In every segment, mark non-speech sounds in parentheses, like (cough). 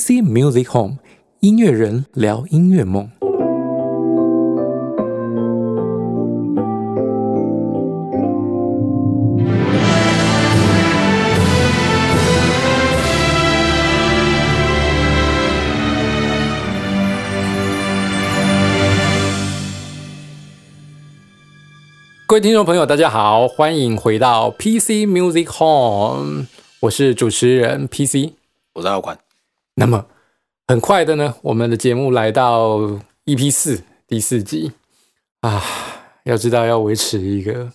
PC Music Home 音乐人聊音乐梦。各位听众朋友，大家好，欢迎回到 PC Music Home，我是主持人 PC。我是阿宽，那么很快的呢，我们的节目来到 EP 四第四集啊。要知道，要维持一个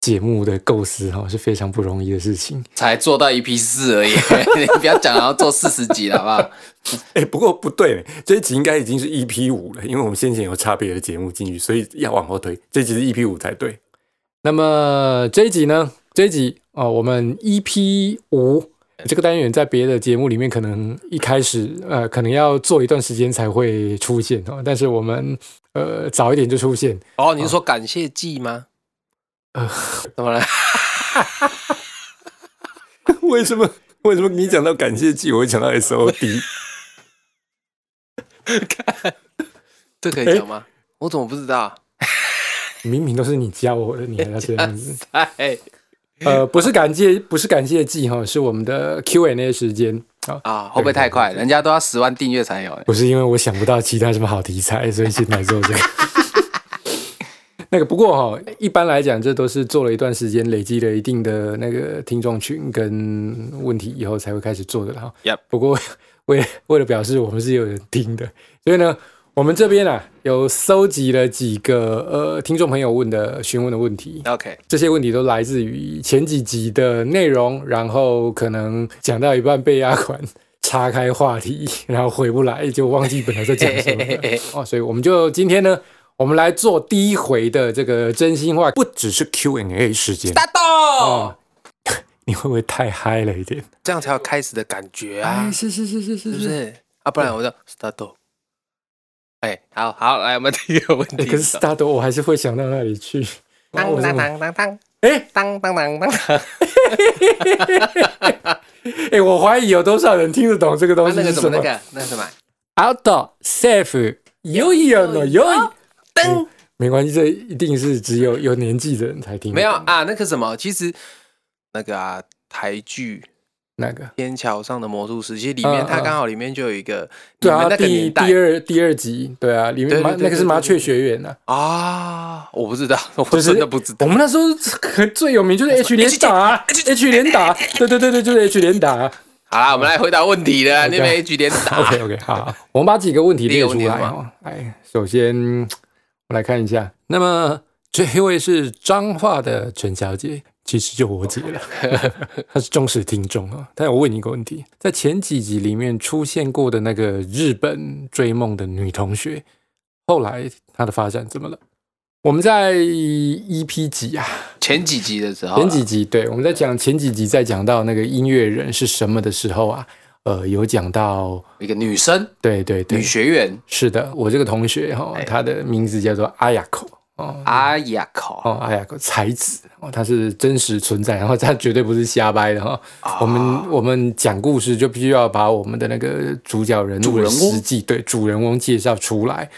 节目的构思哈是非常不容易的事情。才做到 EP 四而已，(laughs) 你不要讲要做四十集了，好不好？哎，不过不对，这一集应该已经是 EP 五了，因为我们先前有差别的节目进去，所以要往后推，这集是 EP 五才对。那么这一集呢？这一集哦，我们 EP 五。这个单元在别的节目里面，可能一开始呃，可能要做一段时间才会出现哦。但是我们呃早一点就出现哦。你是说感谢季吗？呃，怎么了？(laughs) 为什么？为什么你讲到感谢季，我会讲到 S O D？看，(laughs) 这可以讲吗？我怎么不知道？明明都是你教我的，你还要这样子？(laughs) 呃，不是感谢，不是感谢季哈，是我们的 Q&A 时间啊啊，会不会太快？人家都要十万订阅才有。不是因为我想不到其他什么好题材，所以先来做这个。(laughs) 那个不过哈，一般来讲，这都是做了一段时间，累积了一定的那个听众群跟问题以后才会开始做的哈。不过为为了表示我们是有人听的，所以呢。我们这边啊，有搜集了几个呃听众朋友问的询问的问题。OK，这些问题都来自于前几集的内容，然后可能讲到一半被压款岔开话题，然后回不来，就忘记本来在讲什么 (laughs) 哦。所以我们就今天呢，我们来做第一回的这个真心话，不只是 Q&A 时间。大豆，你会不会太嗨了一点？这样才有开始的感觉啊！是是是是是，是不是啊？不然我就 start。哎，好好来，我们 (laughs) 第一个问题。可是大多我还是会想到那里去。当当当当当，哎，当当当当。(laughs) 哎，我怀疑有多少人听得懂这个东西是什么？那个那什么？Outdoor safe，有有有有。灯，没关系，这一定是只有有年纪的人才听。没有啊，那个什么，其实那个啊，台剧。那个天桥上的魔术师，其实里面它刚好里面就有一个，对啊，第第二第二集，对啊，里面麻那个是麻雀学院呐啊，我不知道，(laughs) 我真的不知道。我们那时候最有名就是 (laughs) H 连打，H 连打，对对对对，就是 H 连打。好啦，我们来回答问题了，(laughs) 那边 H 连打。OK OK，好，我们把几个问题列出来哦。哎，首先我来看一下，那么这一位是彰化的陈小姐。其实就我姐了，(laughs) 她是忠实听众啊。但我问你一个问题，在前几集里面出现过的那个日本追梦的女同学，后来她的发展怎么了？我们在 EP 几啊，前几集的时候，前几集对，我们在讲前几集在讲到那个音乐人是什么的时候啊，呃，有讲到一个女生，对对对，女学员，是的，我这个同学哈，她的名字叫做阿雅口。哦，阿雅口哦，阿雅口才子哦，他是真实存在，然后他绝对不是瞎掰的哈。我们我们讲故事就必须要把我们的那个主角人物的实际对主人翁介绍出来。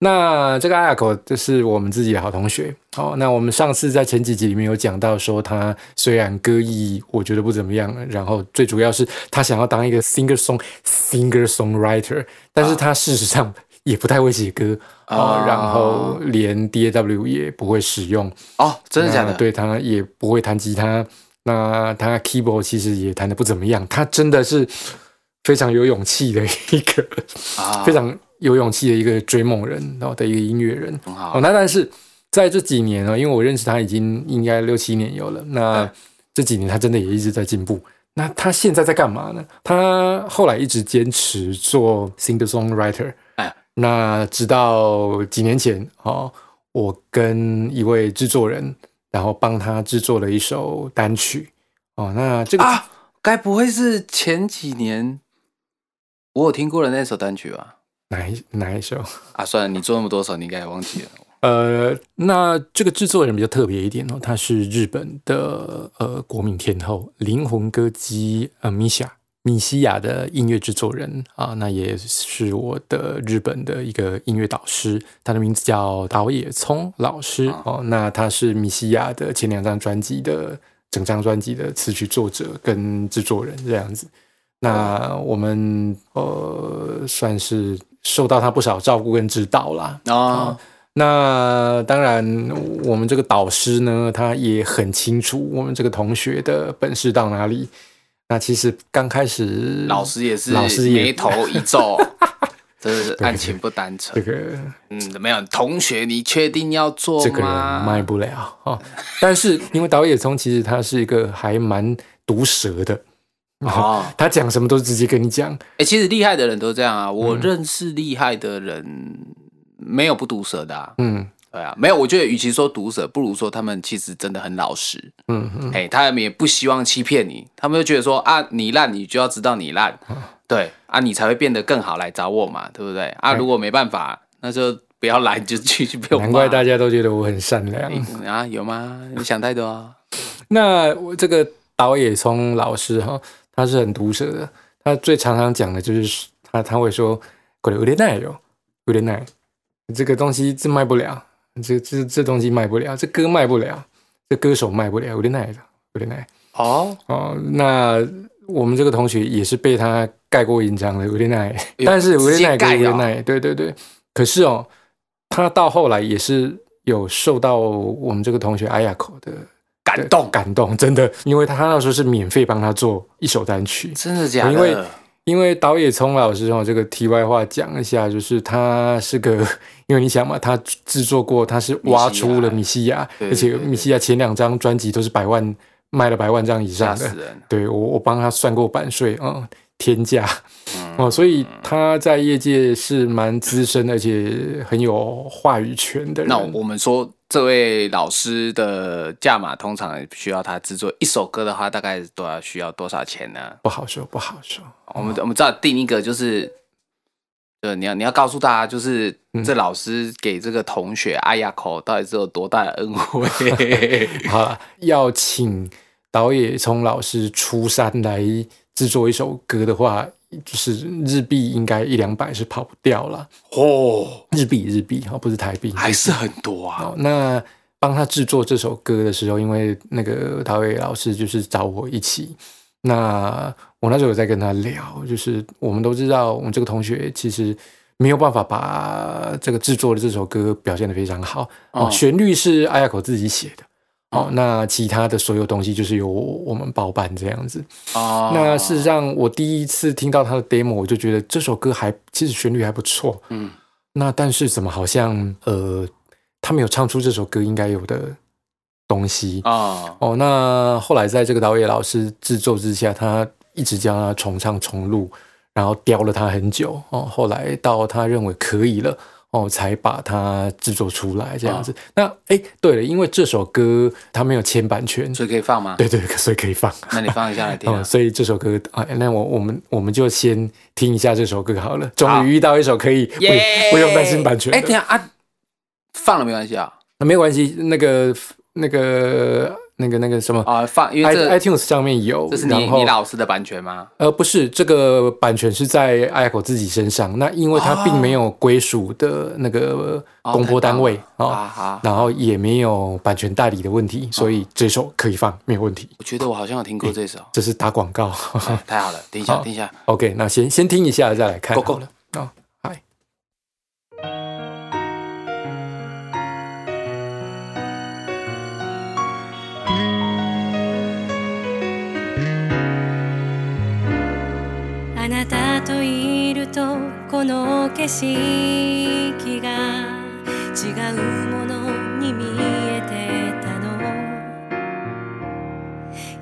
那这个阿雅口就是我们自己的好同学哦。那我们上次在前几集里面有讲到说，他虽然歌艺我觉得不怎么样，然后最主要是他想要当一个 singer song singer songwriter，但是他事实上。也不太会写歌啊，然后连 D A W 也不会使用哦，真的假的？对他也不会弹吉他，那他 keyboard 其实也弹的不怎么样。他真的是非常有勇气的一个啊，(laughs) 非常有勇气的一个追梦人，然后的一个音乐人。好，那但是在这几年呢，因为我认识他已经应该六七年有了，那这几年他真的也一直在进步。那他现在在干嘛呢？他后来一直坚持做 singer songwriter。那直到几年前，哦，我跟一位制作人，然后帮他制作了一首单曲，哦，那这个啊，该不会是前几年我有听过的那首单曲吧？哪一哪一首啊？算了，你做那么多首，你应该也忘记了。(laughs) 呃，那这个制作人比较特别一点哦，他是日本的呃国民天后灵魂歌姬呃米夏米西亚的音乐制作人啊，那也是我的日本的一个音乐导师，他的名字叫岛野聪老师哦。那他是米西亚的前两张专辑的整张专辑的词曲作者跟制作人这样子。那我们呃算是受到他不少照顾跟指导啦。啊。那当然，我们这个导师呢，他也很清楚我们这个同学的本事到哪里。那其实刚开始，老师也是，老师眉头一皱，(laughs) 真的是案情不单纯。这个，嗯，怎么样，同学，你确定要做这个卖不了哦。但是因为导演聪其实他是一个还蛮毒舌的哦，他讲什么都直接跟你讲。哎，其实厉害的人都这样啊，我认识厉害的人没有不毒舌的。嗯。对啊，没有，我觉得与其说毒舌，不如说他们其实真的很老实。嗯嗯，哎，他们也不希望欺骗你，他们就觉得说啊，你烂，你就要知道你烂，对啊，你才会变得更好来找我嘛，对不对？啊，如果没办法，那就不要来，就继续被我难怪大家都觉得我很善良啊？有吗？你想太多。(laughs) 那我这个导演聪老师哈，他是很毒舌的，他最常常讲的就是他他会说，过来有点奶哟，有点奶，这个东西真卖不了。这这这东西卖不了，这歌卖不了，这歌手卖不了，有点奶的，有点奶。哦哦，那我们这个同学也是被他盖过印章的，有点奶。但是有点奶跟有点奶，对对对。可是哦，他到后来也是有受到我们这个同学阿雅口的感动，感动，真的，因为他那时候是免费帮他做一首单曲，真的假的？因为因为导演聪老师哦，这个题外话讲一下，就是他是个，因为你想嘛，他制作过，他是挖出了米西亚，而且米西亚前两张专辑都是百万卖了百万张以上的，对我我帮他算过版税嗯，天价哦，所以他在业界是蛮资深，而且很有话语权的人。那我们说。这位老师的价码通常需要他制作一首歌的话，大概多少需要多少钱呢？不好说，不好说。我们我们知道定一个就是，呃，你要你要告诉大家，就是这老师给这个同学阿亚口到底是有多大的恩惠。(laughs) 好了，要请导演从老师出山来制作一首歌的话。就是日币应该一两百是跑不掉了哦，日币日币哈，不是台币，还是很多啊。那帮他制作这首歌的时候，因为那个陶伟老师就是找我一起，那我那时候有在跟他聊，就是我们都知道，我们这个同学其实没有办法把这个制作的这首歌表现的非常好哦，旋律是阿亚口自己写的。哦，那其他的所有东西就是由我们包办这样子。哦，那事实上，我第一次听到他的 demo，我就觉得这首歌还其实旋律还不错。嗯，那但是怎么好像呃，他没有唱出这首歌应该有的东西啊？哦，那后来在这个导演老师制作之下，他一直将他重唱重录，然后雕了他很久。哦，后来到他认为可以了。哦，才把它制作出来这样子。那哎，对了，因为这首歌它没有签版权，所以可以放吗？对对，所以可以放。那你放一下来听。(laughs) 所以这首歌啊，那我我们我们就先听一下这首歌好了。终于遇到一首可以不不用担心版权。哎，等下啊，放了没关系啊？那没关系，那个那个。那个那个什么啊，放因为这 iTunes 上面有，这是你你老师的版权吗？呃，不是，这个版权是在 Apple 自己身上。那因为它并没有归属的那个公播单位啊，然后也没有版权代理的问题，所以这首可以放，没有问题。我觉得我好像有听过这首，这是打广告，太好了。等一下，(laughs) 等一下，OK，那先先听一下，再来看，够够了。といるとこの景色が違うものに見えてたの。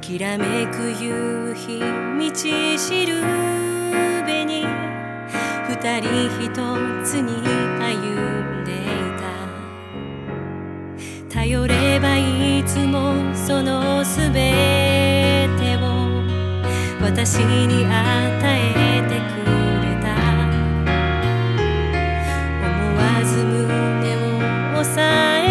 きらめく夕日道しるべに二人一つに歩んでいた。頼ればいつもそのすべてを私に与えてく coração.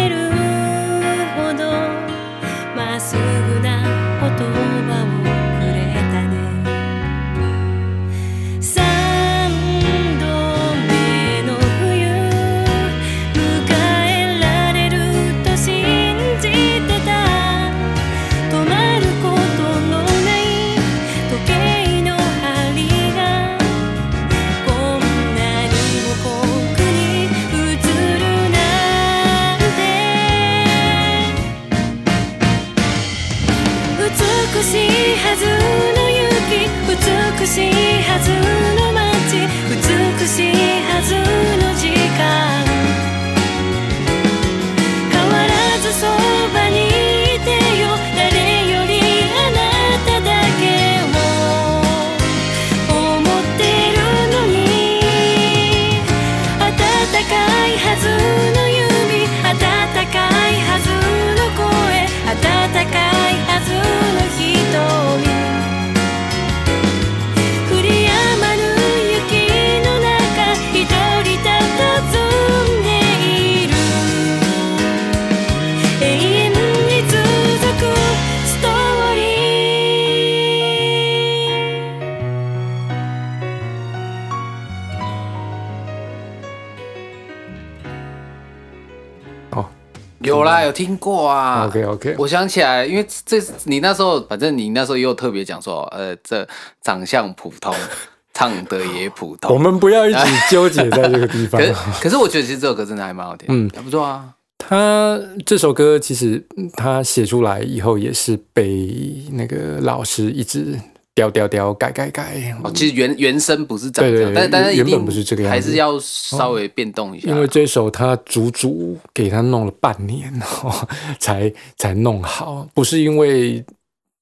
有啦，有听过啊。，OK OK，我想起来，因为这你那时候，反正你那时候也有特别讲说，呃，这长相普通，(laughs) 唱的也普通我。们不要一直纠结在这个地方可。是 (laughs) 可是我觉得其实这首歌真的还蛮好听，嗯，还不错啊。他这首歌其实嗯他写出来以后，也是被那个老师一直雕雕雕改改改。哦，其实原原声不是长这样，但但是原本不是这个样子还是要稍微变动一下。因为这首他足足给他弄了半年，(laughs) 哦、才才弄好，不是因为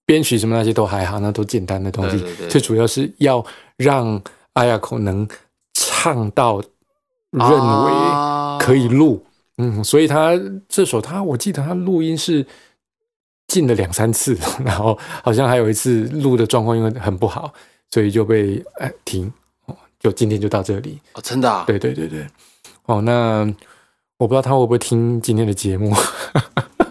编曲什么那些都还好，那都简单的东西。最主要是要让阿雅口能唱到认为啊可以录，嗯，所以他这首他我记得他录音是进了两三次，然后好像还有一次录的状况因为很不好，所以就被哎停，哦就今天就到这里。哦，真的啊，对对对对，哦，那我不知道他会不会听今天的节目，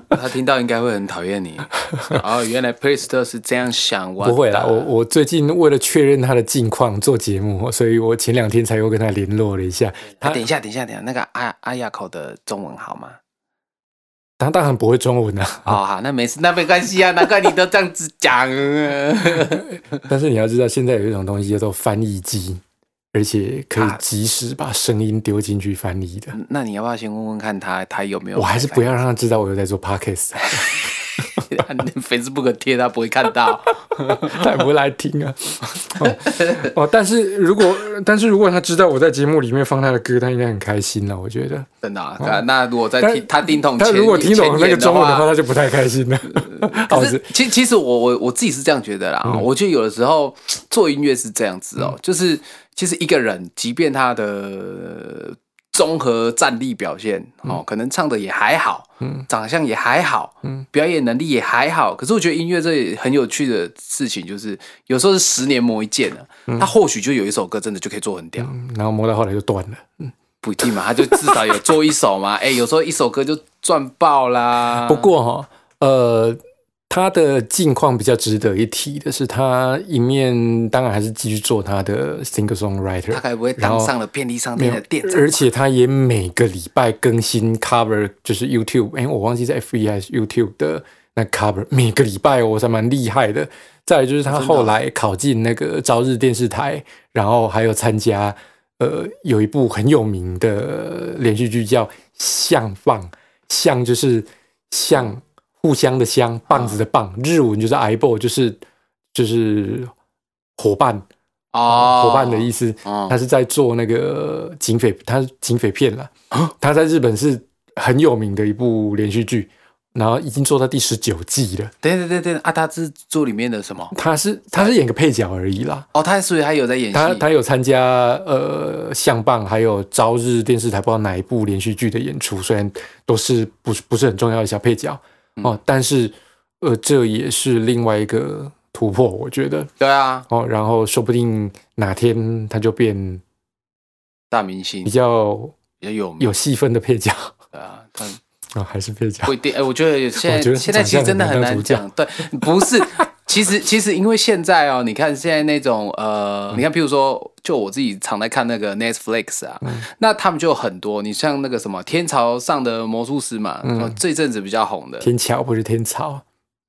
他听到应该会很讨厌你。(laughs) 哦，原来 Priest 是这样想，不会啦。我我最近为了确认他的近况做节目，所以我前两天才又跟他联络了一下。他啊等一下，等一下，等一下，那个阿阿亚口的中文好吗？他当然不会中文啊，(laughs) 哦，好，那没事，那没关系啊，难怪你都这样子讲。(laughs) 但是你要知道，现在有一种东西叫做翻译机，而且可以啊及时把声音丢进去翻译的。那你要不要先问问看他，他有没有？我还是不要让他知道我有在做 podcast，(laughs) Facebook 贴，他不会看到。(laughs) 他也不会来听啊。哦哦，但是如果但是如果他知道我在节目里面放他的歌，他应该很开心了。我觉得。真的啊、那那如果在听他听懂前，他如果听懂那个中文的话，他就不太开心了。(laughs) 可哦是其其实我我我自己是这样觉得啦，嗯我觉得有的时候做音乐是这样子哦、就是其实一个人，即便他的综合战力表现哦，可能唱的也还好，嗯。长相也还好，嗯。表演能力也还好，可是我觉得音乐这里很有趣的事情，就是有时候是十年磨一剑啊，他或许就有一首歌真的就可以做很屌，嗯然后磨到后来就断了。嗯不一定嘛，他就至少有做一首嘛，哎、有时候一首歌就赚爆啦。(laughs) 不过哈、呃，他的近况比较值得一提的是，他一面当然还是继续做他的 singer songwriter，他该不会当上了便利商店的店长？而且他也每个礼拜更新 cover，就是 YouTube，哎，我忘记是 F 1还是 YouTube 的那 cover，每个礼拜哦我才蛮厉害的。再来就是他后来考进那个朝日电视台，然后还有参加呃有一部很有名的连续剧叫《相放》，相就是相互相的相，棒子的棒，日文就是 i b o 就是就是伙伴。哦，伙伴的意思，哦他是在做那个警匪，他是警匪片了。他在日本是很有名的一部连续剧，然后已经做到第十九季了。对对对对啊，他是做里面的什么？他是他是演个配角而已啦。哦，他所以他有在演戏。他他有参加呃相棒，还有朝日电视台不知道哪一部连续剧的演出，虽然都是不是不是很重要的小配角嗯哦，但是呃这也是另外一个突破，我觉得对啊，哦，然后说不定哪天他就变大明星比较比较有。有戏份的配角对啊，他啊、(laughs) 还是配角不一定。哎，我觉得现在现在其实真的很难讲。对，不是。其实，其实因为现在哦，你看现在那种呃，你看，譬如说，就我自己常在看那个 Netflix 啊，那他们就很多，你像那个什么《天朝上的魔术师》嘛，嗯。这一阵子比较红的，天桥不是天朝，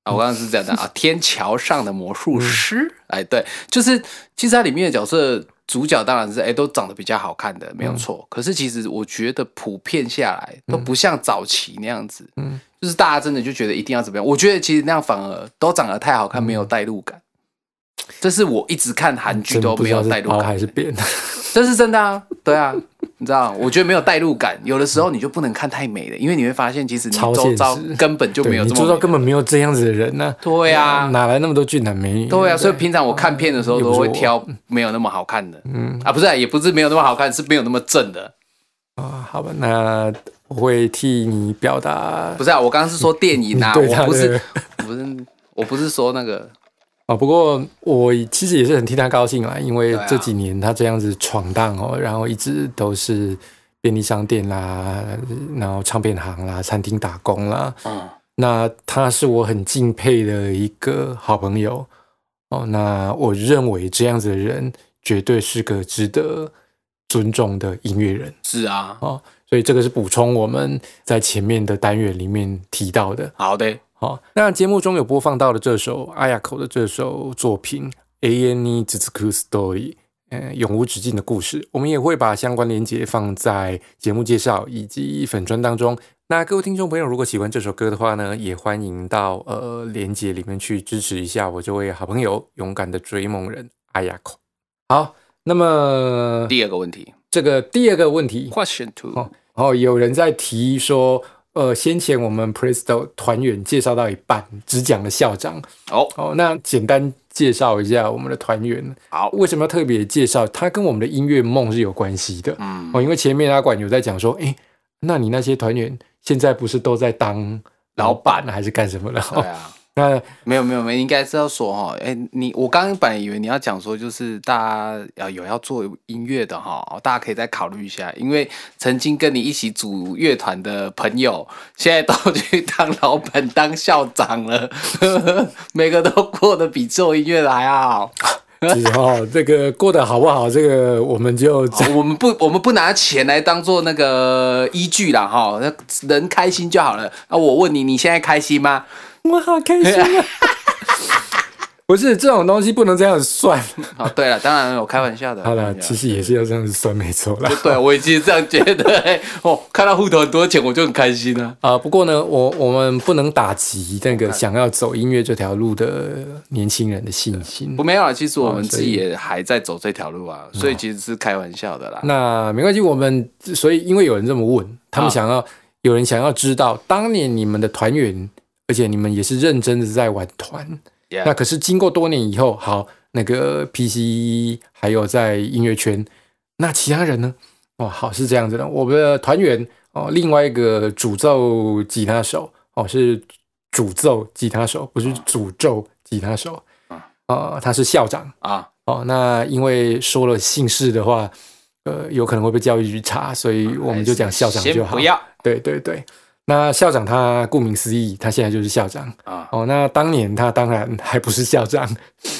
啊，我刚刚是这样的啊，(laughs) 天桥上的魔嗯术师，哎，对，就是其实它里面的角色主角当然是哎都长得比较好看的，没有错。可是其实我觉得普遍下来都不像早期那样子，嗯。就是大家真的就觉得一定要怎么样。我觉得其实那样反而都长得太好看，没有代入感。(tsk) 这是我一直看韩剧都没有代入包感还是变？(laughs) 这是真的啊，对啊，你知道，我觉得没有代入感，有的时候你就不能看太美的，因为你会发现其实你周遭根本就没有这么周遭根本没有这样子的人呢、对啊，哪来那么多俊男美女？对啊，所以平常我看片的时候都会挑没有那么好看的，嗯啊，不是啊，也不是没有那么好看，是没有那么正的，啊，好吧，那我会替你表达不是啊，我刚刚是说电影啊，(laughs) 我不是，我不是，我不是说那个，啊。不过我其实也是很替他高兴啦，因为这几年他这样子闯荡哦，然后一直都是便利商店啦，然后唱片行啦、餐厅打工啦，嗯，那他是我很敬佩的一个好朋友哦。那我认为这样子的人绝对是个值得尊重的音乐人是啊，哦。所以这个是补充我们在前面的单元里面提到的。好的，好，那节目中有播放到的这首阿雅口的这首作品《A N E z u k u Story》，嗯，永无止境的故事，我们也会把相关连接放在节目介绍以及粉砖当中。那各位听众朋友，如果喜欢这首歌的话呢，也欢迎到呃连接里面去支持一下我这位好朋友，勇敢的追梦人阿雅口。好，那么第二个问题这个第二个问题，，Question Two，哦有人在提说，呃，先前我们 Presto 团员介绍到一半，只讲了校长。哦，哦，那简单介绍一下我们的团员。好，为什么要特别介绍？他跟我们的音乐梦是有关系的。嗯，哦，因为前面阿管有在讲说，诶，那你那些团员现在不是都在当老板还是干什么的？对啊。那没有没有没有，应该是要说哈，哎，你我刚刚本来以为你要讲说，就是大家要有要做音乐的哈，大家可以再考虑一下，因为曾经跟你一起组乐团的朋友，现在都去当老板、当校长了，(laughs) 每个都过得比做音乐的还好。其实哦，这个过得好不好，这个我们就我们不，我们不拿钱来当做那个依据啦，哈，那人开心就好了。那，我问你，你现在开心吗？我好开心啊！(laughs) 不是这种东西不能这样算。哦，对了，当然我开玩笑的。好了，其实也是要这样子算，没错啦。对，我也其实这样觉得。哎哦，看到户头很多钱，我就很开心啊。(laughs) 啊、不过呢，我我们不能打击那个想要走音乐这条路的年轻人的信心不。没有啊，其实我们自己也还在走这条路啊，所以其实是开玩笑的啦。那没关系，我们所以因为有人这么问，他们啊想要、有人想要知道当年你们的团员，而且你们也是认真的在玩团。Yeah 那可是经过多年以后，好，那个 PC 还有在音乐圈，那其他人呢？哦，好是这样子的，我们的团员哦，另外一个主奏吉他手哦是主奏吉他手，不是诅咒吉他手啊啊、他是校长啊，哦。那因为说了姓氏的话，呃，有可能会被教育局查，所以我们就讲校长就好。不要对对对，那校长他顾名思义，他现在就是校长啊。哦。那当年他当然还不是校长，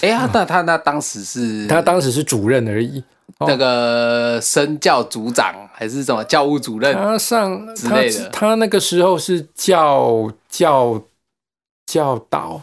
哎呀，那他那当时是他当时是主任而已。那个身教组长还是什么教务主任？他上他之类的他那个时候是教教教导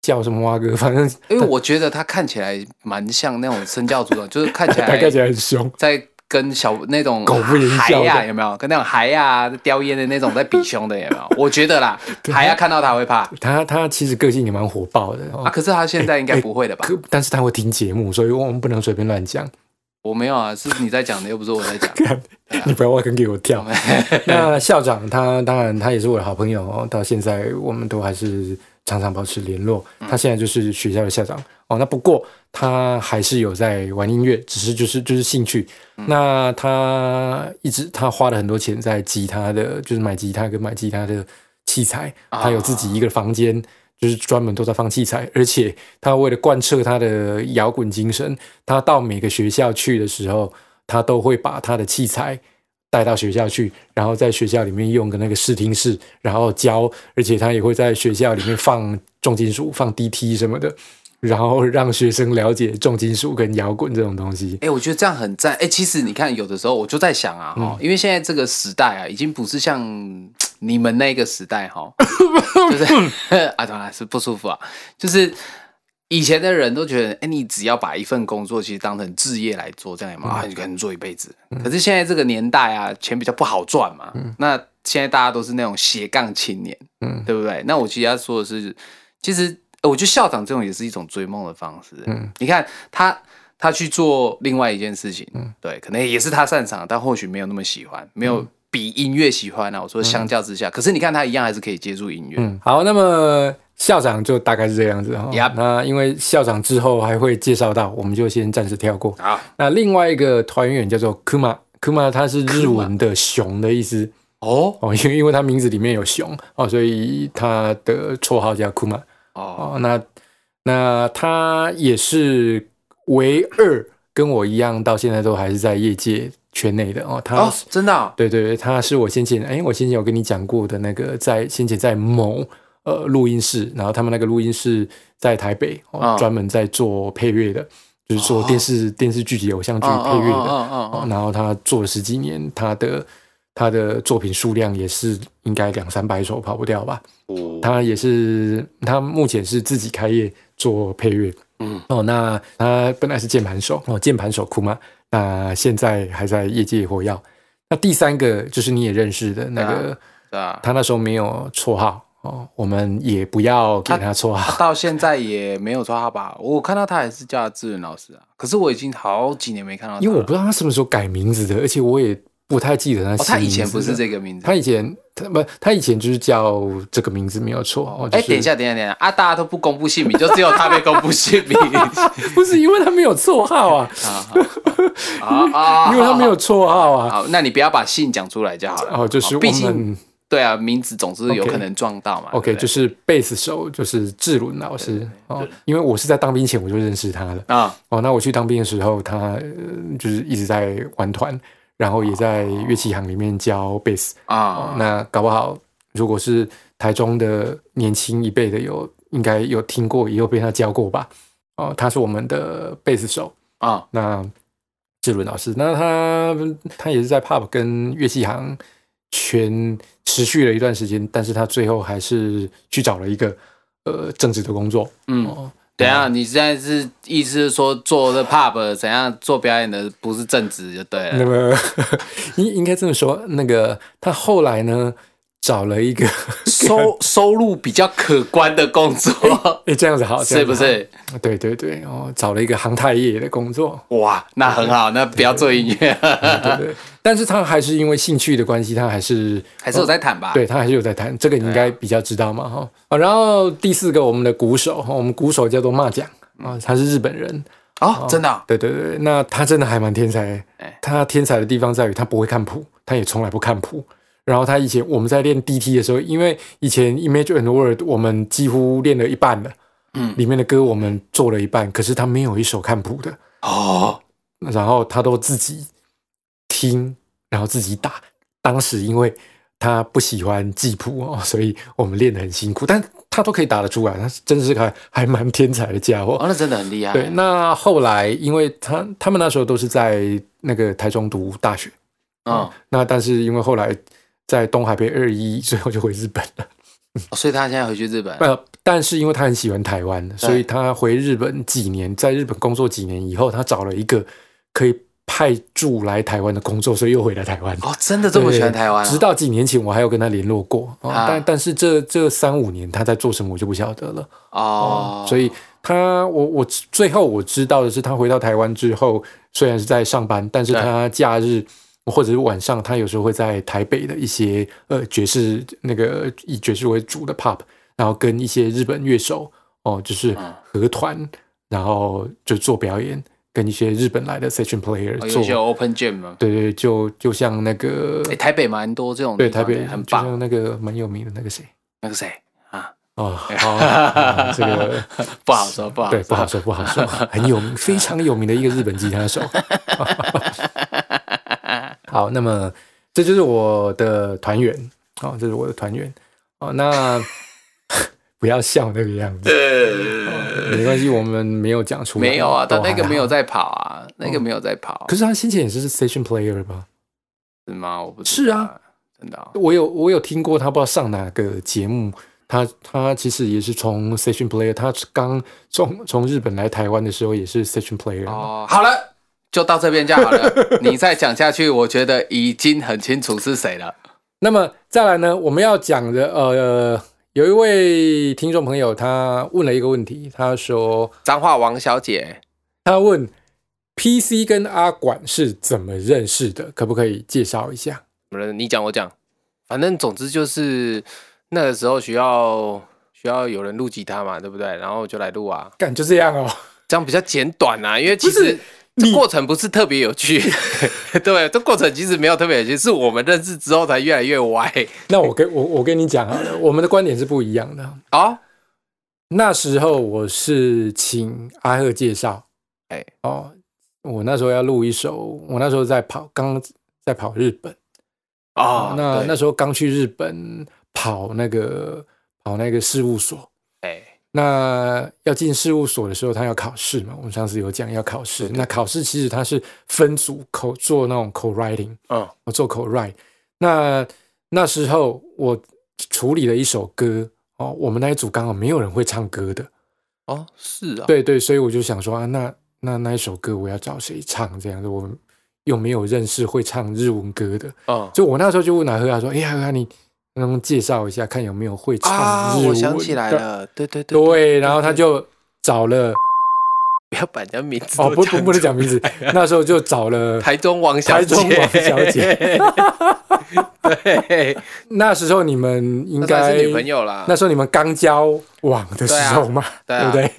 叫什么蛙哥，(laughs) 反正因为我觉得他看起来蛮像那种身教组长，就是看起来 (laughs) 看起来来很凶。在跟小那种狗不言孩笑的呀、有没有？跟那种孩呀、叼烟的那种在比凶的有没有？(laughs) 我觉得啦，海呀看到他会怕他他其实个性也蛮火爆的哦啊，可是他现在应该不会的吧？可但是他会听节目，所以我们不能随便乱讲。我没有啊，是你在讲的，又不是我在讲。(laughs) 看，你不要挖坑给我跳。(laughs) 那校长他当然他也是我的好朋友哦，到现在我们都还是常常保持联络。他现在就是学校的校长哦。那不过他还是有在玩音乐，只是就是就是兴趣。那他一直他花了很多钱在吉他的，就是买吉他跟买吉他的器材。他有自己一个房间。就是专门都在放器材，而且他为了贯彻他的摇滚精神，他到每个学校去的时候，他都会把他的器材带到学校去，然后在学校里面用个那个视听室，然后教，而且他也会在学校里面放重金属、放 DT 什么的，然后让学生了解重金属跟摇滚这种东西。哎、我觉得这样很赞。哎、其实你看，有的时候我就在想啊，嗯哈、因为现在这个时代啊，已经不是像你们那个时代哈，就是 (laughs) 啊，当然是不舒服啊，就是。以前的人都觉得，哎、你只要把一份工作其实当成置业来做，这样嘛，啊，你可能做一辈子。可是现在这个年代啊，钱比较不好赚嘛，那现在大家都是那种斜杠青年，嗯对不对？那我其实要说的是，其实我觉得校长这种也是一种追梦的方式。嗯，你看他他去做另外一件事情，嗯，对，可能也是他擅长，但或许没有那么喜欢，没有比音乐喜欢啊。我说相较之下，可是你看他一样还是可以接触音乐。嗯，好，那么校长就大概是这样子哈。那因为校长之后还会介绍到，我们就先暂时跳过。好，那另外一个团员叫做 Kuma，Kuma 它是日文的熊的意思。哦哦，因为因为他名字里面有熊哦，所以他的绰号叫 Kuma。哦，那那他也是唯二跟我一样，到现在都还是在业界圈内的哦。他真的？对对对，他是我先前哎，我先前有跟你讲过的那个，在先前在某呃录音室，然后他们那个录音室在台北，哦，专门在做配乐的，就是做电视电视剧集、偶像剧配乐的。然后他做了十几年，他的。他的作品数量也是应该两三百首跑不掉吧？哦，他也是，他目前是自己开业做配乐。嗯，哦，那他本来是键盘手哦，键盘手库玛，那现在还在业界活跃。那第三个就是你也认识的那个，啊，他那时候没有绰号哦，我们也不要给他绰号，到现在也没有绰号吧？我看到他还是叫志仁老师啊，可是我已经好几年没看到，因为我不知道他什么时候改名字的，而且我也。不太记得他。他以前不是这个名字。他以前他不，他以前就是叫这个名字没有错。哎，等一下，等一下，等一下啊！大家都不公布姓名，就只有他被公布姓名。(laughs) 不是因为他没有绰号啊。啊 (laughs) 啊！(laughs) 因为他没有绰号啊。好，那你不要把姓讲出来就好了。哦，就是毕竟对啊，名字总是有可能撞到嘛。OK，就是贝斯手，就是志伦老师哦。因为我是在当兵前我就认识他的啊。哦，那我去当兵的时候，他就是一直在玩团。然后也在乐器行里面教贝斯啊，那搞不好如果是台中的年轻一辈的有应该有听过，也有被他教过吧？哦，他是我们的贝斯手啊。那志伦老师，那他他也是在 pub 跟乐器行圈持续了一段时间，但是他最后还是去找了一个呃正职的工作，嗯。等下？你现在是意思是说做的 pub 怎样做表演的不是正职就对了。那么 (laughs) 应应该这么说，那个他后来呢？找了一个 (laughs) 收收入比较可观的工作，(laughs) 哎，这样子好，是不是？对对对，哦，找了一个航太业的工作，哇，那很好，那不要做音乐，对对。但是他还是因为兴趣的关系，他还是还是有在弹吧？对他还是有在弹，这个你应该比较知道嘛，哈。啊，然后第四个，我们的鼓手，我们鼓手叫做骂奖啊，他是日本人啊，真的？对对对，那他真的还蛮天才，他天才的地方在于他不会看谱，他也从来不看谱。然后他以前我们在练 DT 的时候，因为以前 Image and Word 我们几乎练了一半了，嗯，里面的歌我们做了一半，可是他没有一首看谱的哦，然后他都自己听，然后自己打。当时因为他不喜欢记谱哦，所以我们练得很辛苦，但他都可以打得出来，他真是个还蛮天才的家伙。哦，那真的很厉害。对，那后来因为他他们那时候都是在那个台中读大学啊，那但是因为后来。在东海被二一，最后就回日本了。所以他现在回去日本。呃，但是因为他很喜欢台湾，所以他回日本几年，在日本工作几年以后，他找了一个可以派驻来台湾的工作，所以又回来台湾。哦，真的这么喜欢台湾？直到几年前，我还有跟他联络过。但但是这这三五年他在做什么，我就不晓得了。哦，所以他我我最后我知道的是，他回到台湾之后，虽然是在上班，但是他假日。或者是晚上，他有时候会在台北的一些呃爵士那个以爵士为主的 pub，然后跟一些日本乐手哦，就是合团，然后就做表演，跟一些日本来的 session player 做。open jam 嘛。对对，就就像那个台北蛮多这种，对台北很棒。像那个蛮有名的那个谁，那个谁？啊？哦，(laughs) 这个 (laughs) 不好说，不好对，不好说，不好说，很有名，(laughs) 非常有名的一个日本吉他手。好，那么这就是我的团员，哦，这是我的团员，哦，那不要笑那个样子，(laughs) 没关系，我们没有讲出来，没有啊，他那个没有在跑啊，那个没有在跑，可是他先前也是 station player 吧？是吗？我不是啊，真的，我有我有听过他不知道上哪个节目，他他其实也是从 station player，他刚从从日本来台湾的时候也是 station player 哦，好了。就到这边就好了。(laughs) 你再讲下去，我觉得已经很清楚是谁了。那么再来呢？我们要讲的呃，有一位听众朋友他问了一个问题，他说脏话王小姐，他问 PC 跟阿管是怎么认识的，可不可以介绍一下？什么你讲我讲，反正总之就是那个时候需要需要有人录吉他嘛，对不对？然后就来录啊，干就这样哦。这样比较简短啊，因为其实这过程不是特别有趣，(laughs) 对，这过程其实没有特别有趣，是我们认识之后才越来越歪。那我跟我我跟你讲好了，我们的观点是不一样的。啊。那时候我是请阿赫介绍，哎。哦，我那时候要录一首，我那时候在跑，刚在跑日本。啊，对。那那时候刚去日本跑那个跑那个事务所，哎那要进事务所的时候，他要考试嘛，我们上次有讲要考试，那考试其实他是分组口做那种口 writing，嗯我做口 write。那那时候我处理了一首歌哦，我们那一组刚好没有人会唱歌的，哦是啊，对对，所以我就想说啊，那那那一首歌我要找谁唱？这样子，我们又没有认识会唱日文歌的，嗯就我那时候就问阿赫他说：“哎呀，你能不能介绍一下，看有没有会唱啊，日文？”我想起来。了，对对对对，然后他就找了不要把人家名字哦，不不不能讲名字，(laughs) 那时候就找了台中王小姐台姐，中王小姐。(laughs) 对，那时候你们应该是女朋友啦。那时候你们刚交往的时候嘛，对啊不对？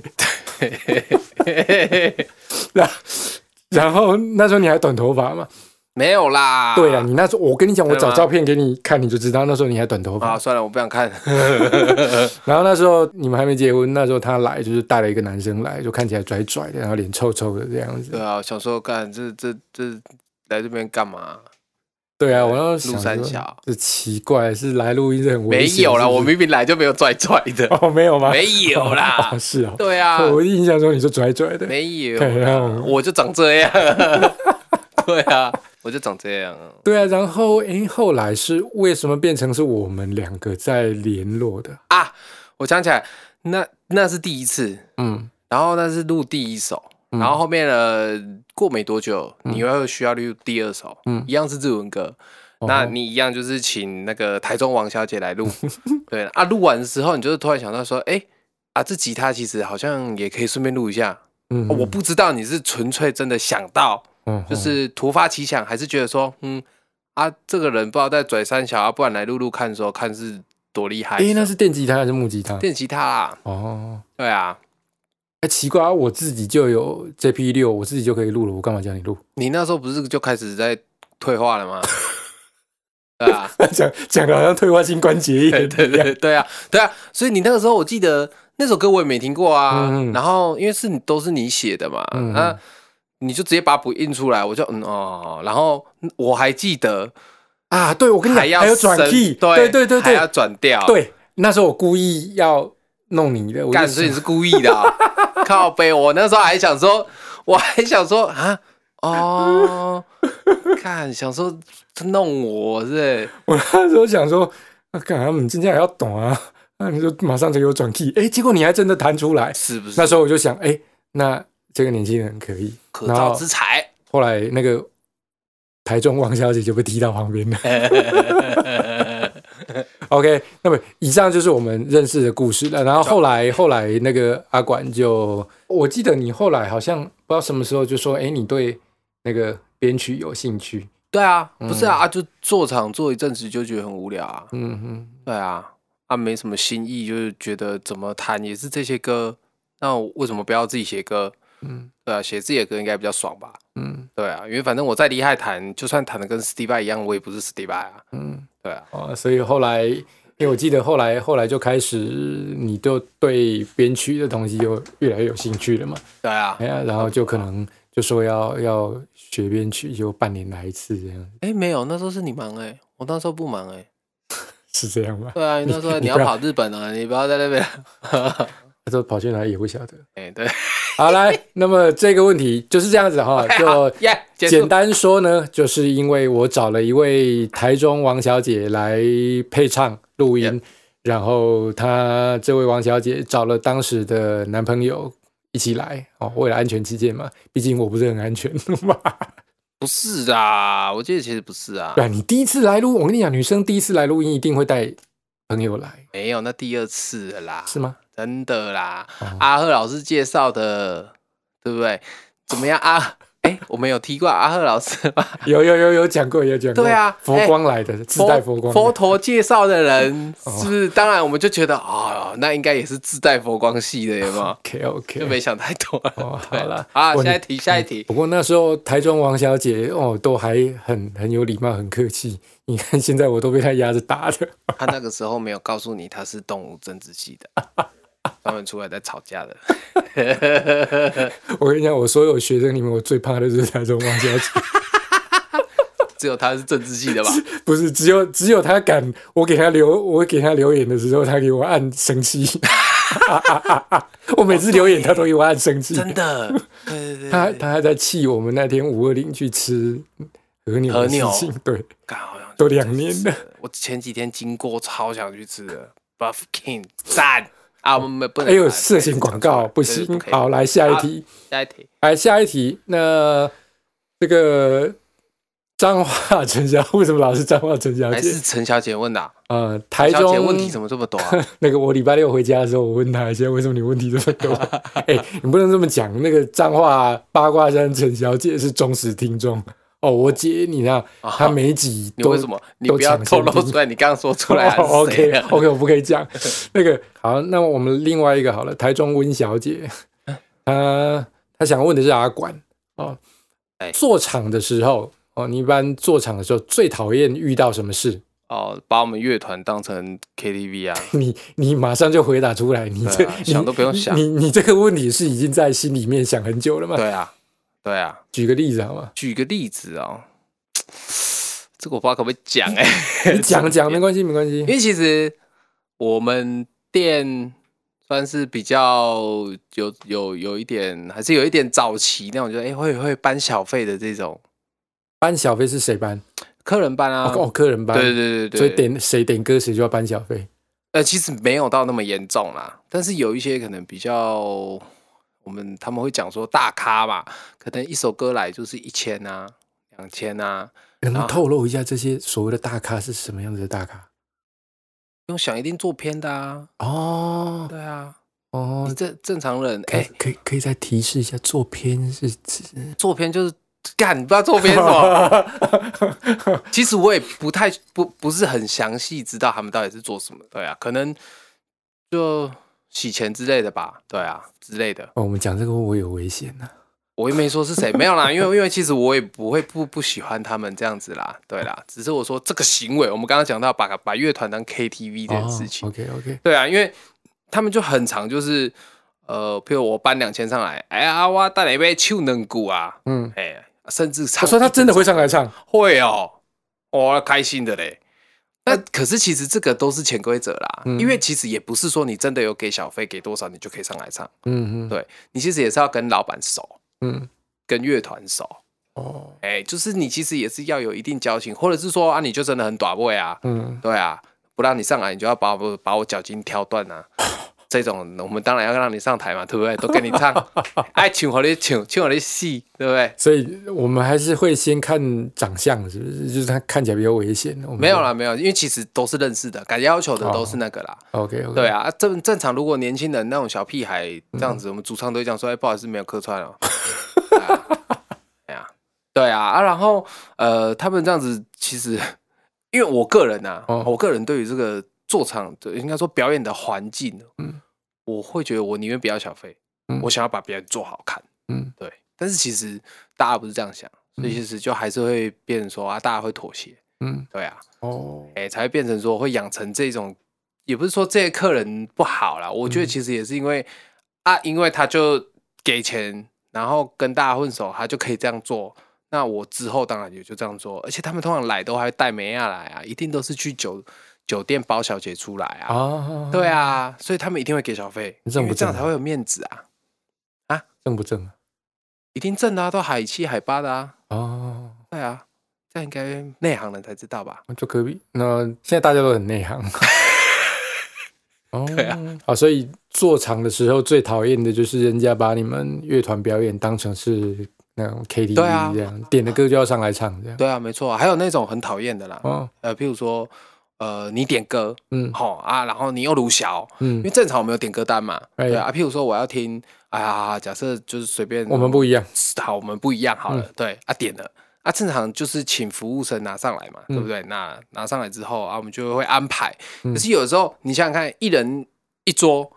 然 (laughs) 然后那时候你还短头发嘛？没有啦。对啊，你那时候我跟你讲，我找照片给你看，你就知道那时候你还短头啊，发。算了，我不想看。(laughs) 然后那时候你们还没结婚，那时候他来就是带了一个男生来，就看起来拽拽的，然后脸臭臭的这样子对。啊，小时候干这这这来这边干嘛？对啊，我那时候陆三小这奇怪，是来录音是很危没有啦，我明明来就没有拽拽的，哦没有吗？没有啦 (laughs) 哦。是哦。对啊，我印象中你是拽拽的，没有 (laughs) 我就长这样。对啊，我就长这样啊。对啊，然后诶，后来是为什么变成是我们两个在联络的？啊，我想起来，那那是第一次，嗯然后那是录第一首，嗯然后后面呢，过没多久，你又会需要录第二首，嗯一样是日文歌。哦那你一样就是请那个台中王小姐来录，(laughs) 对啊，录完的时候，你就是突然想到说，哎、啊，这吉他其实好像也可以顺便录一下。嗯哦我不知道你是纯粹真的想到，嗯就是突发奇想，还是觉得说，嗯啊，这个人不知道在拽三小啊，不然来录录看的时候，看是多厉害。诶，那是电吉他还是木吉他？电吉他啦，哦，对啊，哎，奇怪啊，我自己就有 JP 六，我自己就可以录了，我干嘛叫你录？你那时候不是就开始在退化了吗？(laughs) 对啊，讲讲的好像退化性关节炎对对对对啊，对啊，所以你那个时候我记得那首歌我也没听过啊，然后因为是你都是你写的嘛，嗯你就直接把补印出来，我就嗯哦，然后我还记得啊！对，我跟你讲，还要转 key，对对对对还要对转调，，对，那时候我故意要弄你的，我就干，所以你是故意的、啊，(laughs) 靠背，我那时候还想说，我还想说啊，哦，(laughs) 看想说弄我是我那时候想说，啊，干他们今天还要懂啊，那你就马上就有转 key，哎，结果你还真的弹出来。是不是？那时候我就想，哎，那这个年轻人可以。可造之才。后来那个台中王小姐就被踢到旁边了。(laughs) OK，那么以上就是我们认识的故事了。然后后来后来那个阿管就，我记得你后来好像不知道什么时候就说，哎，你对那个编曲有兴趣。对啊，不是啊，啊就做场做一阵子就觉得很无聊啊。嗯哼，对啊，啊没什么新意，就是觉得怎么弹也是这些歌，那我为什么不要自己写歌？嗯对啊，写自己的歌应该比较爽吧？嗯对啊，因为反正我再厉害弹，就算弹的跟 Steve 一样，我也不是 Steve 啊。嗯，对啊，哦，所以后来，因为我记得后来后来就开始，你就对编曲的东西就越来越有兴趣了嘛。对啊哎，呀，然后就可能就说要要学编曲，就半年来一次这样，哎没有，那时候是你忙哎、我那时候不忙哎、是这样吗？对啊，那时候你要跑日本啊，你不要在那边。他说跑去哪里也不晓得。哎、对，好，来，那么这个问题就是这样子哈，就耶，简单说呢，就是因为我找了一位台中王小姐来配唱录音然后她这位王小姐找了当时的男朋友一起来哦，为了安全起见嘛，毕竟我不是很安全嘛。不是啊，我记得其实不是啊。对啊，你第一次来录，我跟你讲，女生第一次来录音一定会带朋友来，没有，那第二次了啦，是吗？真的啦。哦阿赫老师介绍的，对不对？怎么样啊？哎，我们有提过阿赫老师吗？有有有有讲过，有讲过。对啊佛光来的，自带佛光的。佛陀介绍的人，(laughs) 哦是不是？当然，我们就觉得啊、那应该也是自带佛光系的，有没有？OK OK，就没想太多了。哦，好了啊，下一题，下一题。不过那时候台中王小姐哦，都还很很有礼貌，很客气。你看现在我都被她压着打的。他那个时候没有告诉你他是动物政治系的，他们出来在吵架的。(laughs) 我跟你讲，我所有学生里面，我最怕的就是台中王小姐，只有他是政治系的吧？(laughs) 不是只有只有她敢，我给他留我给他留言的时候，他给我按生气。我每次留言，他都给我按生气。真的，对对对她对，她还在气我们那天五二零去吃和牛的和牛事情，对，干好像都两年了。我前几天经过，超想去吃的 Buff King 赞啊！我们不能哎呦，啊色情广告不行好，来下一题。下一题。来下一题，那这个彰化 (laughs) 陈小为什么老是彰化陈小姐还是？陈小姐问的啊、呃，台陈小姐中问题怎么这么多啊？(laughs) 那个我礼拜六回家的时候，我问她一下，为什么你问题这么多？(laughs) 哎、你不能这么讲。那个彰化八卦山陈小姐是忠实听众哦。我接，你知道，她每一集 (laughs) 都你为什么？你不要透露出来，你刚刚说出来还是谁 OK 啊 (laughs) OK，我不可以讲。那个好，那我们另外一个好了，台中温小姐，(laughs) 她她想问的是阿管哦哎，做场的时候哦，你一般做场的时候最讨厌遇到什么事？哦，把我们乐团当成 KTV 啊？你你马上就回答出来，你这、啊想都不用想你你这个问题是已经在心里面想很久了吗？对啊，对啊。举个例子好吗？举个例子哦，(tsk) 这个我不知道可不可以讲哎、(laughs) 你讲讲没关系没关系因。为其实我们店算是比较有有有一点，还是有一点早期那种，就哎、诶会会搬小费的这种搬小费是谁搬？客人搬啊。哦，客人搬。对对对对，所以点谁点歌谁就要搬小费。呃，其实没有到那么严重啦，但是有一些可能比较，我们他们会讲说大咖嘛，可能一首歌来就是一千啊、两千啊，能不能透露一下这些所谓的大咖是什么样子的大咖？不用想一定做偏的啊，哦对啊，哦你，正正常人可以哎、可以可以再提示一下，做片是指做偏就是干，你不知道做偏什么。(laughs) 其实我也不太不不是很详细知道他们到底是做什么，对啊，可能就洗钱之类的吧，对啊之类的。哦，我们讲这个会不会有危险呢、我也没说是谁，没有啦，因为因为其实我也不会不不喜欢他们这样子啦，对啦，只是我说这个行为，我们刚刚讲到把把乐团当 KTV 这件事情，OK OK，对啊，因为他们就很常就是呃，譬如我搬两千上来，哎呀，我带了一杯秋能股啊，嗯，哎，甚至他唱说他真的会上来唱，会哦，哇，开心的嘞。那可是其实这个都是潜规则啦，嗯。因为其实也不是说你真的有给小费给多少你就可以上来唱，嗯嗯，对你其实也是要跟老板熟，嗯，跟乐团熟，哦，哎、就是你其实也是要有一定交情，或者是说啊，你就真的很短位啊，嗯，对啊，不让你上来，你就要把我把我脚筋挑断啊。这种我们当然要让你上台嘛，对不对？都跟你唱，(laughs) 爱唱和你唱，唱和你戏，对不对？所以我们还是会先看长相，是不是？就是他看起来比较危险。没有啦，没有，因为其实都是认识的，敢要求的都是那个啦。，OK 对啊，正正常，如果年轻人那种小屁孩这样子，我们主唱都会讲说，哎、不好意思，没有客串哦。(laughs) 对啊对啊，对啊，啊，然后呃，他们这样子，其实因为我个人啊，哦我个人对于这个做场的，应该说表演的环境，嗯我会觉得我宁愿不要小费，嗯我想要把别人做好看，嗯对。但是其实大家不是这样想，所以其实就还是会变成说啊，大家会妥协，嗯，对啊。哦，哎、才会变成说会养成这种，也不是说这些客人不好啦，我觉得其实也是因为、啊，因为他就给钱，然后跟大家混熟，他就可以这样做。那我之后当然也就这样做，而且他们通常来都还会带梅亚来啊，一定都是去酒酒店包小姐出来啊，啊，对啊，所以他们一定会给小费，正不正啊因为这样才会有面子啊，啊正不正啊？一定正的啊，都海七海八的啊，哦，对啊，这样应该内行人才知道吧？就可比。那现在大家都很内行。(laughs) 哦，对啊，好，所以做场的时候最讨厌的就是人家把你们乐团表演当成是那种 KTV 这样，点的歌就要上来唱这样。对啊，没错啊，还有那种很讨厌的啦，哦，呃，譬如说，呃，你点歌，嗯好啊，然后你又如小，嗯因嗯为，正常我们有点歌单嘛，哎对啊，譬如说我要听，哎呀，假设就是随便我们不一样，好，我们不一样好嗯了，对啊，点了。啊，正常就是请服务生拿上来嘛，嗯对不对？那拿上来之后啊，我们就会安排。嗯可是有时候你想想看，一人一桌，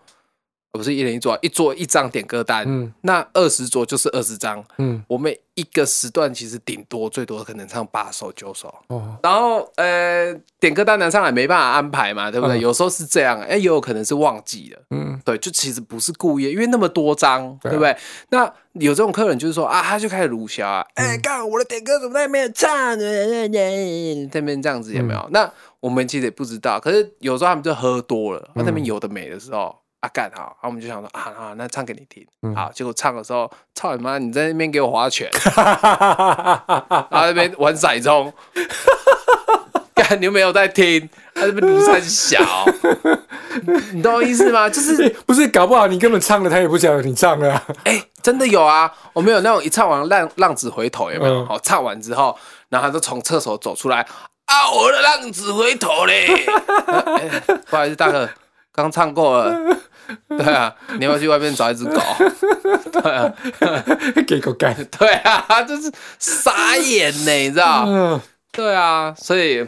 呃不是一人一桌，一桌一张点歌单，嗯那二十桌就是二十张。嗯，我们一个时段其实顶多最多可能唱八首九首，哦，然后呃点歌单拿上来没办法安排嘛，对不对？嗯有时候是这样，哎，也有可能是忘记了。嗯对，就其实不是故意，因为那么多张，对不对？那有这种客人就是说啊，他就开始鲁小啊，嗯哎、干我的点歌怎么在那边唱呢？在那边这样子有没有？嗯那我们其实也不知道，可是有时候他们就喝多了，那、边有的没的时候。啊干好，然后我们就想说啊啊，那唱给你听，嗯好，结果唱的时候，操你妈，你在那边给我划拳，然 (laughs) 后那边玩骰盅，干你又没有在听，他这边卢三小，你懂我意思吗？就是不是，搞不好你根本唱了，他也不晓得你唱了啊。哎、真的有啊！我们有那种一唱完浪浪子回头有没有？嗯好、唱完之后，然后他就从厕所走出来啊，我的浪子回头嘞！(laughs) 哎不好意思，大哥，刚唱过了。(laughs) 对啊，你要不要去外面找一只狗？(laughs) 对啊，(laughs) 给狗干。对啊，就是傻眼呢，你知道？嗯，对啊，所以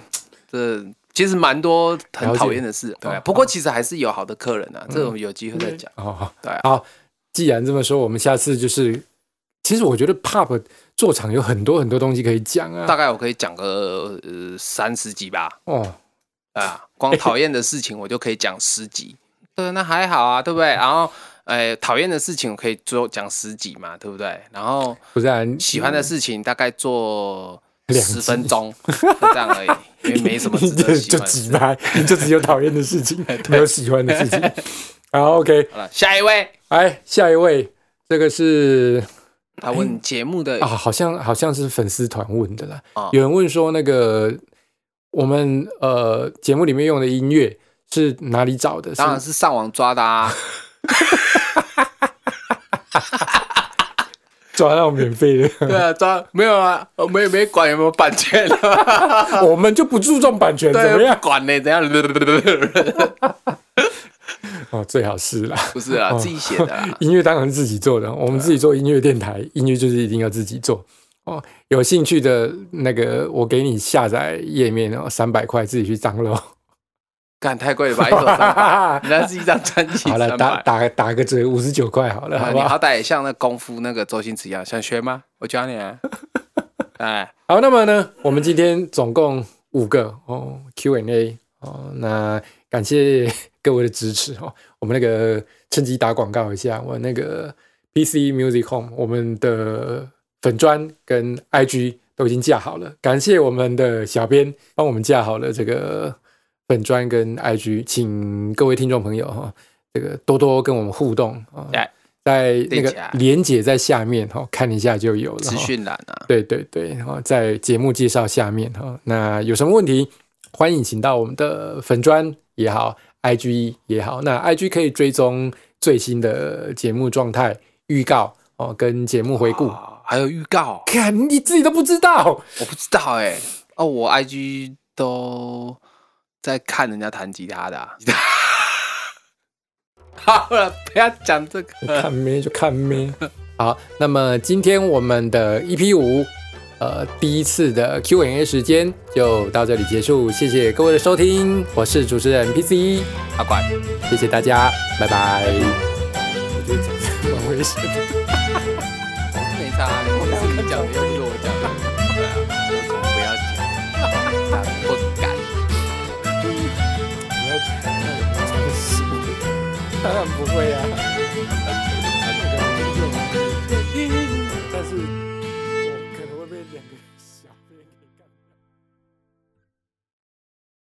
这其实蛮多很讨厌的事。对啊，不过其实还是有好的客人啊，这个我们有机会再讲。哦，对啊好，既然这么说，我们下次就是，其实我觉得 pub 做场有很多很多东西可以讲啊。大概我可以讲个呃三十集吧。哦，啊，光讨厌的事情我就可以讲十集，对，那还好啊，对不对？然后，呃，讨厌的事情我可以做讲十几嘛，对不对？然后不是啊，喜欢的事情大概做十分钟，(laughs) 就这样而已，因为没什么值就得喜欢的事。几拍，你就只有讨厌的事情，(laughs) 没有喜欢的事情。好，OK，(laughs) 好了，下一位，哎下一位，这个是他问节目的啊，好像好像是粉丝团问的啦。啊有人问说，那个我们呃节目里面用的音乐是哪里找的？当然是上网抓的啊。(laughs) 抓到免费的，(laughs) 对啊，抓没有啊，我们也没管有没有版权啊。(laughs) 我们就不注重版权，怎么，样？管呢，怎样？哦，最好是啦。不是啊，自己写的啦。音乐当然是自己做的，我们自己做音乐电台，音乐就是一定要自己做哦。有兴趣的那个，我给你下载页面哦，三百块自己去张喽。干太贵了吧，一首三百，(laughs) 人家是一张专辑好了。打打打个折，五十九块好了，好不好啊你好？歹也像那功夫那个周星驰一样，想学吗？我教你啊。(laughs) 哎，好，那么呢，我们今天总共五个哦 Q&A 哦，那感谢各位的支持哦。我们那个趁机打广告一下，我那个 PC Music Home 我们的粉砖跟 IG 都已经架好了，感谢我们的小编帮我们架好了这个粉专跟 IG，请各位听众朋友哈、这个多多跟我们互动啊。哎在那个连结在下面哈、看一下就有了。资哈讯栏啊，对对对，然后在节目介绍下面哈，那有什么问题，欢迎请到我们的粉专也好，IG 也好，那 IG 可以追踪最新的节目状态、预告哦，跟节目回顾。啊还有预告，看你自己都不知道，我不知道哎。哦，我 IG 都在看人家弹吉他的啊。(laughs) 好了，不要讲这个。看咩就看咩。(laughs) 好，那么今天我们的 EP 五，呃，第一次的 Q&A 时间就到这里结束，谢谢各位的收听，我是主持人 PC，阿管，谢谢大家，拜拜。我觉得这样蛮危险的。当然不会啊。